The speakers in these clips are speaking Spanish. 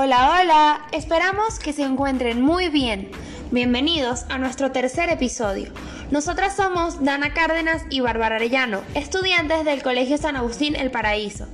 Hola, hola, esperamos que se encuentren muy bien. Bienvenidos a nuestro tercer episodio. Nosotras somos Dana Cárdenas y Bárbara Arellano, estudiantes del Colegio San Agustín El Paraíso.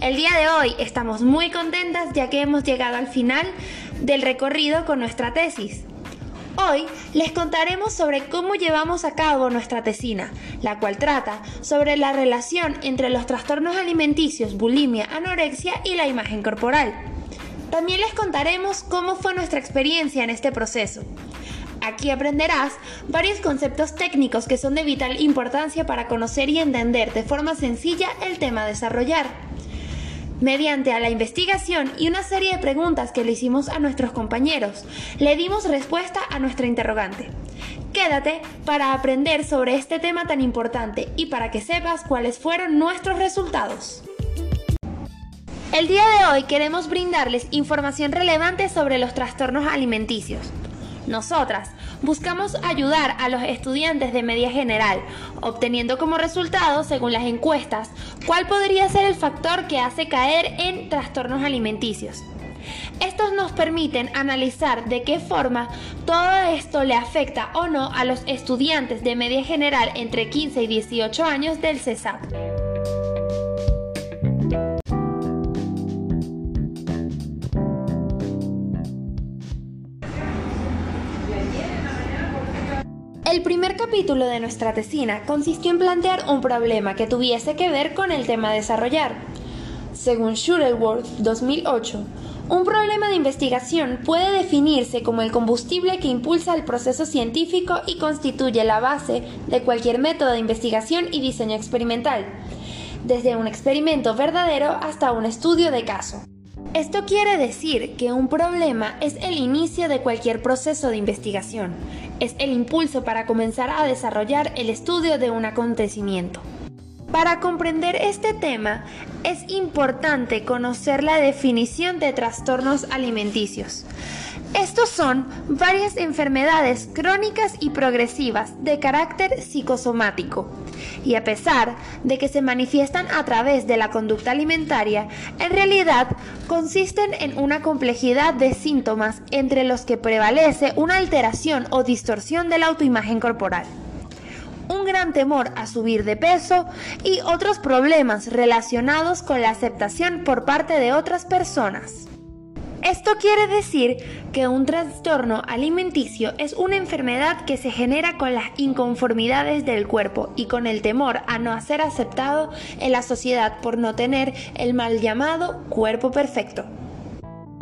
El día de hoy estamos muy contentas ya que hemos llegado al final del recorrido con nuestra tesis. Hoy les contaremos sobre cómo llevamos a cabo nuestra tesina, la cual trata sobre la relación entre los trastornos alimenticios, bulimia, anorexia y la imagen corporal. También les contaremos cómo fue nuestra experiencia en este proceso. Aquí aprenderás varios conceptos técnicos que son de vital importancia para conocer y entender de forma sencilla el tema a desarrollar. Mediante a la investigación y una serie de preguntas que le hicimos a nuestros compañeros, le dimos respuesta a nuestra interrogante. Quédate para aprender sobre este tema tan importante y para que sepas cuáles fueron nuestros resultados. El día de hoy queremos brindarles información relevante sobre los trastornos alimenticios. Nosotras buscamos ayudar a los estudiantes de media general, obteniendo como resultado, según las encuestas, cuál podría ser el factor que hace caer en trastornos alimenticios. Estos nos permiten analizar de qué forma todo esto le afecta o no a los estudiantes de media general entre 15 y 18 años del CESAP. El primer capítulo de nuestra tesina consistió en plantear un problema que tuviese que ver con el tema a desarrollar. Según Shuttleworth 2008, un problema de investigación puede definirse como el combustible que impulsa el proceso científico y constituye la base de cualquier método de investigación y diseño experimental, desde un experimento verdadero hasta un estudio de caso. Esto quiere decir que un problema es el inicio de cualquier proceso de investigación, es el impulso para comenzar a desarrollar el estudio de un acontecimiento. Para comprender este tema es importante conocer la definición de trastornos alimenticios. Estos son varias enfermedades crónicas y progresivas de carácter psicosomático. Y a pesar de que se manifiestan a través de la conducta alimentaria, en realidad consisten en una complejidad de síntomas entre los que prevalece una alteración o distorsión de la autoimagen corporal un gran temor a subir de peso y otros problemas relacionados con la aceptación por parte de otras personas. Esto quiere decir que un trastorno alimenticio es una enfermedad que se genera con las inconformidades del cuerpo y con el temor a no ser aceptado en la sociedad por no tener el mal llamado cuerpo perfecto.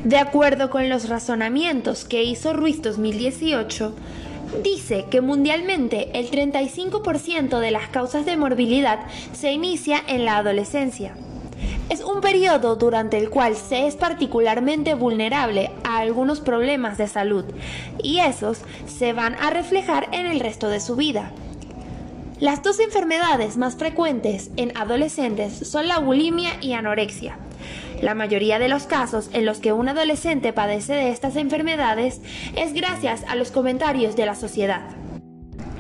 De acuerdo con los razonamientos que hizo Ruiz 2018, dice que mundialmente el 35% de las causas de morbilidad se inicia en la adolescencia. Es un periodo durante el cual se es particularmente vulnerable a algunos problemas de salud y esos se van a reflejar en el resto de su vida. Las dos enfermedades más frecuentes en adolescentes son la bulimia y anorexia. La mayoría de los casos en los que un adolescente padece de estas enfermedades es gracias a los comentarios de la sociedad.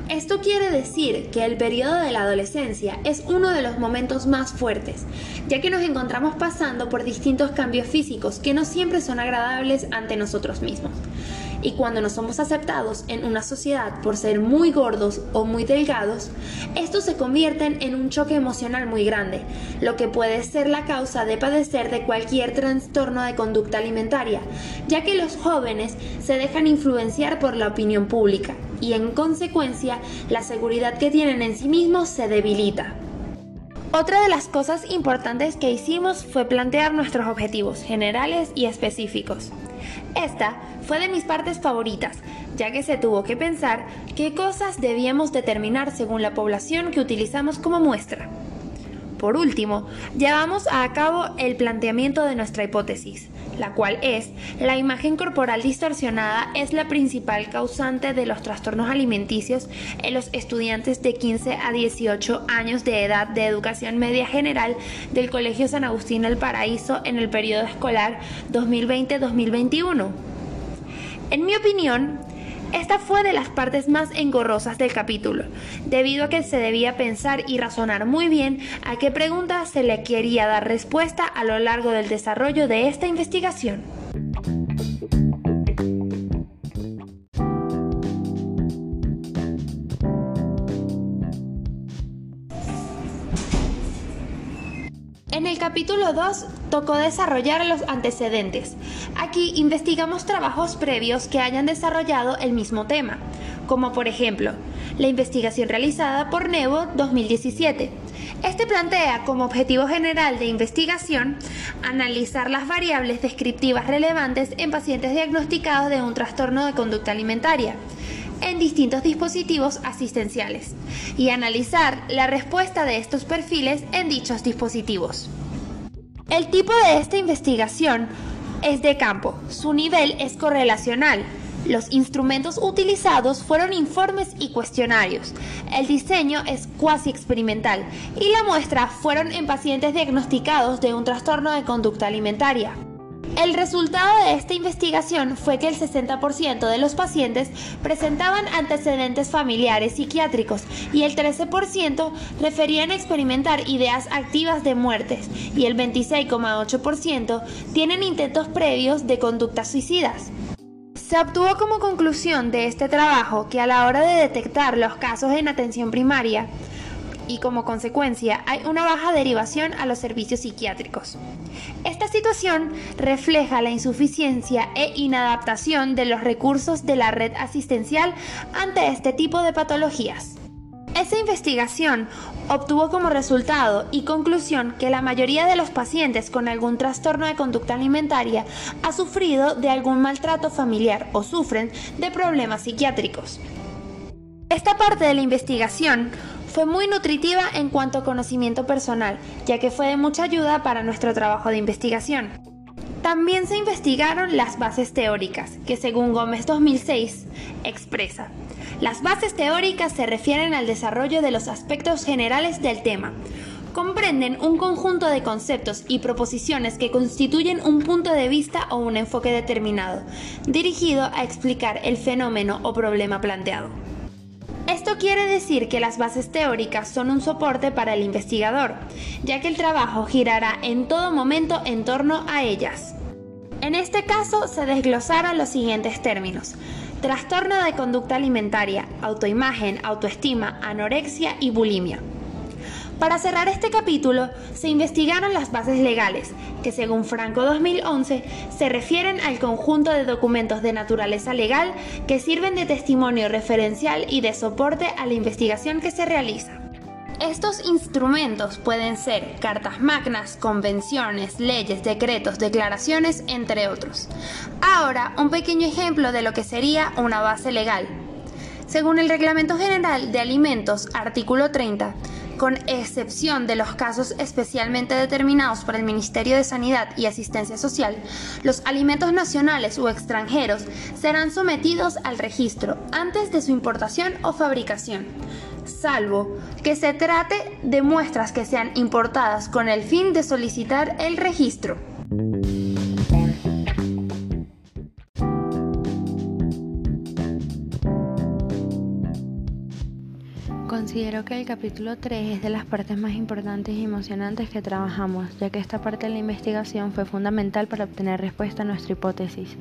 Esto quiere decir que el periodo de la adolescencia es uno de los momentos más fuertes, ya que nos encontramos pasando por distintos cambios físicos que no siempre son agradables ante nosotros mismos. Y cuando no somos aceptados en una sociedad por ser muy gordos o muy delgados, estos se convierten en un choque emocional muy grande, lo que puede ser la causa de padecer de cualquier trastorno de conducta alimentaria, ya que los jóvenes se dejan influenciar por la opinión pública y en consecuencia la seguridad que tienen en sí mismos se debilita. Otra de las cosas importantes que hicimos fue plantear nuestros objetivos generales y específicos. Esta fue de mis partes favoritas, ya que se tuvo que pensar qué cosas debíamos determinar según la población que utilizamos como muestra. Por último, llevamos a cabo el planteamiento de nuestra hipótesis, la cual es la imagen corporal distorsionada es la principal causante de los trastornos alimenticios en los estudiantes de 15 a 18 años de edad de educación media general del Colegio San Agustín El Paraíso en el periodo escolar 2020-2021. En mi opinión, esta fue de las partes más engorrosas del capítulo, debido a que se debía pensar y razonar muy bien a qué preguntas se le quería dar respuesta a lo largo del desarrollo de esta investigación. En el capítulo 2 tocó desarrollar los antecedentes. Aquí investigamos trabajos previos que hayan desarrollado el mismo tema, como por ejemplo la investigación realizada por Nebo 2017. Este plantea como objetivo general de investigación analizar las variables descriptivas relevantes en pacientes diagnosticados de un trastorno de conducta alimentaria en distintos dispositivos asistenciales y analizar la respuesta de estos perfiles en dichos dispositivos. El tipo de esta investigación es de campo, su nivel es correlacional. Los instrumentos utilizados fueron informes y cuestionarios. El diseño es cuasi experimental y la muestra fueron en pacientes diagnosticados de un trastorno de conducta alimentaria. El resultado de esta investigación fue que el 60% de los pacientes presentaban antecedentes familiares psiquiátricos y el 13% referían experimentar ideas activas de muertes y el 26,8% tienen intentos previos de conductas suicidas. Se obtuvo como conclusión de este trabajo que a la hora de detectar los casos en atención primaria, y como consecuencia hay una baja derivación a los servicios psiquiátricos. Esta situación refleja la insuficiencia e inadaptación de los recursos de la red asistencial ante este tipo de patologías. Esa investigación obtuvo como resultado y conclusión que la mayoría de los pacientes con algún trastorno de conducta alimentaria ha sufrido de algún maltrato familiar o sufren de problemas psiquiátricos. Esta parte de la investigación fue muy nutritiva en cuanto a conocimiento personal, ya que fue de mucha ayuda para nuestro trabajo de investigación. También se investigaron las bases teóricas, que según Gómez 2006 expresa. Las bases teóricas se refieren al desarrollo de los aspectos generales del tema. Comprenden un conjunto de conceptos y proposiciones que constituyen un punto de vista o un enfoque determinado, dirigido a explicar el fenómeno o problema planteado. Esto quiere decir que las bases teóricas son un soporte para el investigador, ya que el trabajo girará en todo momento en torno a ellas. En este caso se desglosaron los siguientes términos. Trastorno de conducta alimentaria, autoimagen, autoestima, anorexia y bulimia. Para cerrar este capítulo, se investigaron las bases legales, que según Franco 2011 se refieren al conjunto de documentos de naturaleza legal que sirven de testimonio referencial y de soporte a la investigación que se realiza. Estos instrumentos pueden ser cartas magnas, convenciones, leyes, decretos, declaraciones, entre otros. Ahora, un pequeño ejemplo de lo que sería una base legal. Según el Reglamento General de Alimentos, artículo 30, con excepción de los casos especialmente determinados por el Ministerio de Sanidad y Asistencia Social, los alimentos nacionales o extranjeros serán sometidos al registro antes de su importación o fabricación, salvo que se trate de muestras que sean importadas con el fin de solicitar el registro. Considero que el capítulo 3 es de las partes más importantes y emocionantes que trabajamos, ya que esta parte de la investigación fue fundamental para obtener respuesta a nuestra hipótesis.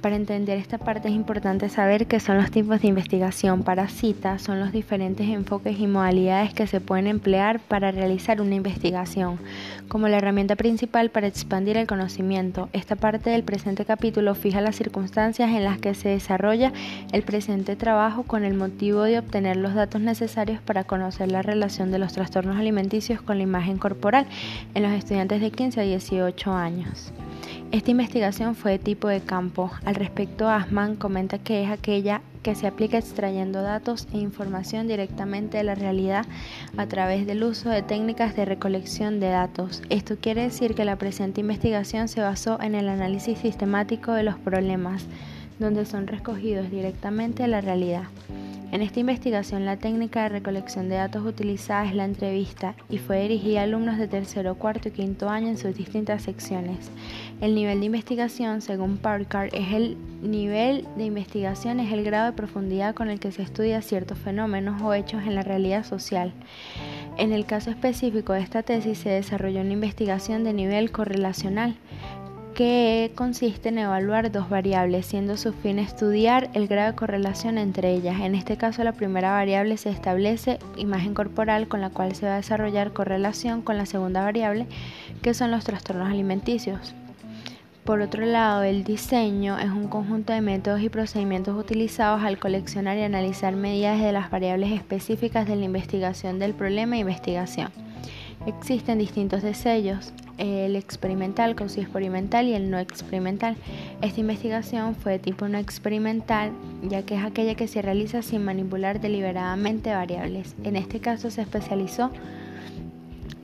Para entender esta parte es importante saber qué son los tipos de investigación. Para cita son los diferentes enfoques y modalidades que se pueden emplear para realizar una investigación, como la herramienta principal para expandir el conocimiento. Esta parte del presente capítulo fija las circunstancias en las que se desarrolla el presente trabajo con el motivo de obtener los datos necesarios para conocer la relación de los trastornos alimenticios con la imagen corporal en los estudiantes de 15 a 18 años. Esta investigación fue de tipo de campo. Al respecto, Asman comenta que es aquella que se aplica extrayendo datos e información directamente de la realidad a través del uso de técnicas de recolección de datos. Esto quiere decir que la presente investigación se basó en el análisis sistemático de los problemas, donde son recogidos directamente la realidad. En esta investigación, la técnica de recolección de datos utilizada es la entrevista y fue dirigida a alumnos de tercero, cuarto y quinto año en sus distintas secciones. El nivel de investigación, según Parker, es el nivel de investigación es el grado de profundidad con el que se estudia ciertos fenómenos o hechos en la realidad social. En el caso específico de esta tesis se desarrolló una investigación de nivel correlacional que consiste en evaluar dos variables, siendo su fin estudiar el grado de correlación entre ellas. En este caso, la primera variable se establece imagen corporal con la cual se va a desarrollar correlación con la segunda variable, que son los trastornos alimenticios. Por otro lado, el diseño es un conjunto de métodos y procedimientos utilizados al coleccionar y analizar medidas de las variables específicas de la investigación del problema e investigación. Existen distintos diseños, el experimental, experimental y el no experimental. Esta investigación fue de tipo no experimental, ya que es aquella que se realiza sin manipular deliberadamente variables. En este caso se especializó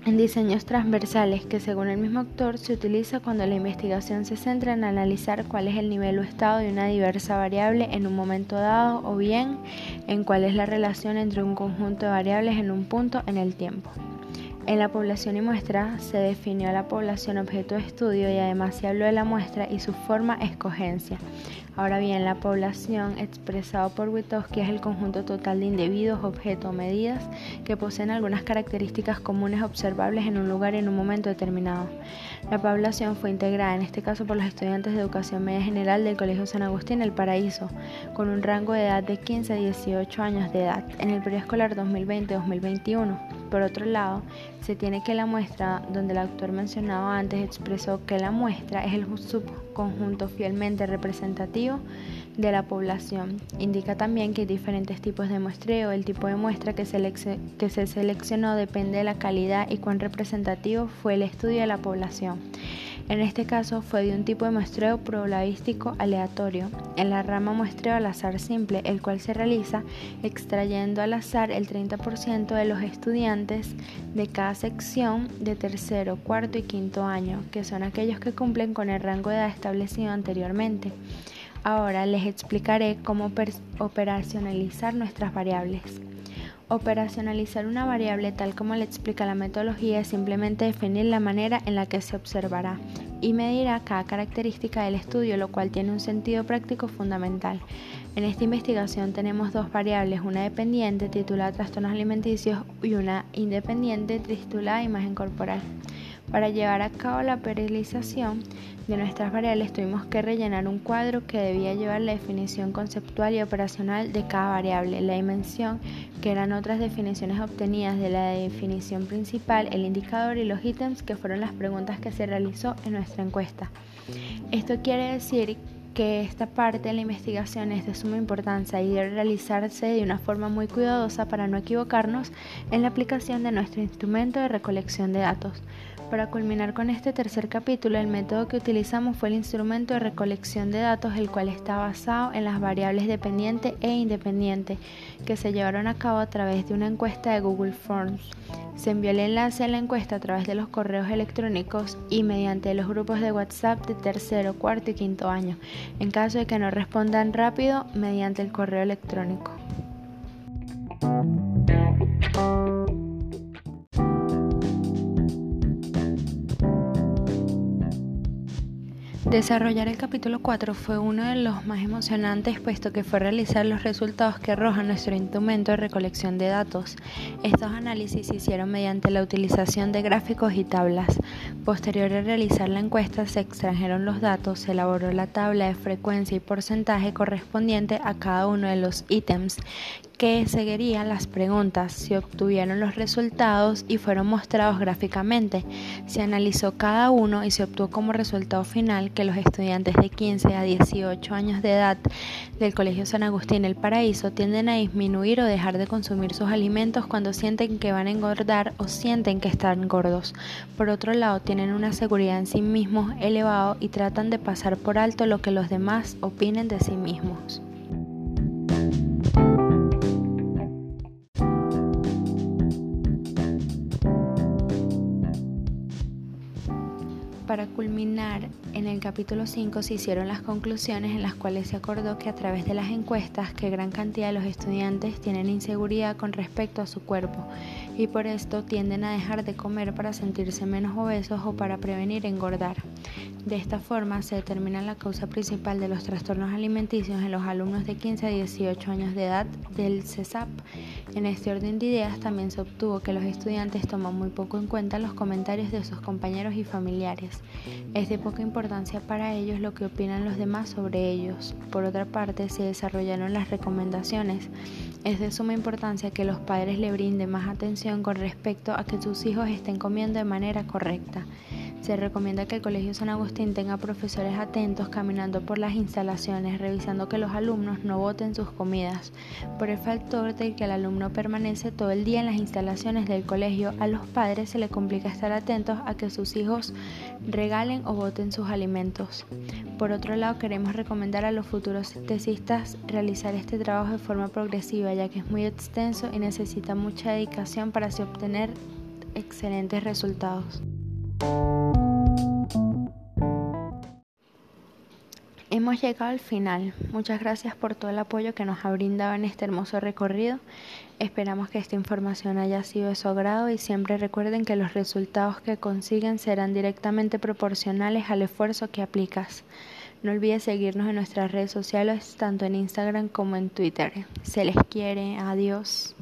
en diseños transversales que según el mismo autor se utiliza cuando la investigación se centra en analizar cuál es el nivel o estado de una diversa variable en un momento dado o bien en cuál es la relación entre un conjunto de variables en un punto en el tiempo. En la población y muestra se definió la población objeto de estudio y además se habló de la muestra y su forma escogencia. Ahora bien, la población expresado por Witowski es el conjunto total de individuos, objetos o medidas que poseen algunas características comunes observables en un lugar y en un momento determinado. La población fue integrada, en este caso por los estudiantes de educación media general del Colegio San Agustín El Paraíso, con un rango de edad de 15 a 18 años de edad, en el periodo escolar 2020-2021. Por otro lado, se tiene que la muestra, donde el autor mencionado antes expresó que la muestra es el subconjunto fielmente representativo de la población. Indica también que hay diferentes tipos de muestreo. El tipo de muestra que, que se seleccionó depende de la calidad y cuán representativo fue el estudio de la población. En este caso fue de un tipo de muestreo probabilístico aleatorio, en la rama muestreo al azar simple, el cual se realiza extrayendo al azar el 30% de los estudiantes de cada sección de tercero, cuarto y quinto año, que son aquellos que cumplen con el rango de edad establecido anteriormente. Ahora les explicaré cómo operacionalizar nuestras variables. Operacionalizar una variable tal como le explica la metodología es simplemente definir la manera en la que se observará y medirá cada característica del estudio, lo cual tiene un sentido práctico fundamental. En esta investigación tenemos dos variables, una dependiente titulada trastornos alimenticios y una independiente titulada imagen corporal. Para llevar a cabo la periodización de nuestras variables tuvimos que rellenar un cuadro que debía llevar la definición conceptual y operacional de cada variable, la dimensión, que eran otras definiciones obtenidas de la definición principal, el indicador y los ítems, que fueron las preguntas que se realizó en nuestra encuesta. Esto quiere decir que esta parte de la investigación es de suma importancia y debe realizarse de una forma muy cuidadosa para no equivocarnos en la aplicación de nuestro instrumento de recolección de datos. Para culminar con este tercer capítulo, el método que utilizamos fue el instrumento de recolección de datos, el cual está basado en las variables dependiente e independiente, que se llevaron a cabo a través de una encuesta de Google Forms. Se envió el enlace a la encuesta a través de los correos electrónicos y mediante los grupos de WhatsApp de tercero, cuarto y quinto año, en caso de que no respondan rápido mediante el correo electrónico. Desarrollar el capítulo 4 fue uno de los más emocionantes puesto que fue realizar los resultados que arroja nuestro instrumento de recolección de datos. Estos análisis se hicieron mediante la utilización de gráficos y tablas. Posterior a realizar la encuesta se extrajeron los datos, se elaboró la tabla de frecuencia y porcentaje correspondiente a cada uno de los ítems que seguirían las preguntas, se obtuvieron los resultados y fueron mostrados gráficamente. Se analizó cada uno y se obtuvo como resultado final que los estudiantes de 15 a 18 años de edad del Colegio San Agustín El Paraíso tienden a disminuir o dejar de consumir sus alimentos cuando sienten que van a engordar o sienten que están gordos. Por otro lado, tienen una seguridad en sí mismos elevado y tratan de pasar por alto lo que los demás opinen de sí mismos. Para culminar, en el capítulo 5 se hicieron las conclusiones en las cuales se acordó que a través de las encuestas que gran cantidad de los estudiantes tienen inseguridad con respecto a su cuerpo y por esto tienden a dejar de comer para sentirse menos obesos o para prevenir engordar. De esta forma se determina la causa principal de los trastornos alimenticios en los alumnos de 15 a 18 años de edad del CESAP En este orden de ideas también se obtuvo que los estudiantes toman muy poco en cuenta los comentarios de sus compañeros y familiares. Es de poca importancia para ellos lo que opinan los demás sobre ellos. Por otra parte, se desarrollaron las recomendaciones. Es de suma importancia que los padres le brinden más atención con respecto a que sus hijos estén comiendo de manera correcta. Se recomienda que el Colegio San Agustín tenga profesores atentos caminando por las instalaciones, revisando que los alumnos no boten sus comidas. Por el factor de que el alumno permanece todo el día en las instalaciones del colegio, a los padres se les complica estar atentos a que sus hijos regalen o boten sus alimentos. Por otro lado, queremos recomendar a los futuros tesistas realizar este trabajo de forma progresiva, ya que es muy extenso y necesita mucha dedicación para así obtener excelentes resultados. Hemos llegado al final. Muchas gracias por todo el apoyo que nos ha brindado en este hermoso recorrido. Esperamos que esta información haya sido de su agrado y siempre recuerden que los resultados que consiguen serán directamente proporcionales al esfuerzo que aplicas. No olvides seguirnos en nuestras redes sociales, tanto en Instagram como en Twitter. Se les quiere. Adiós.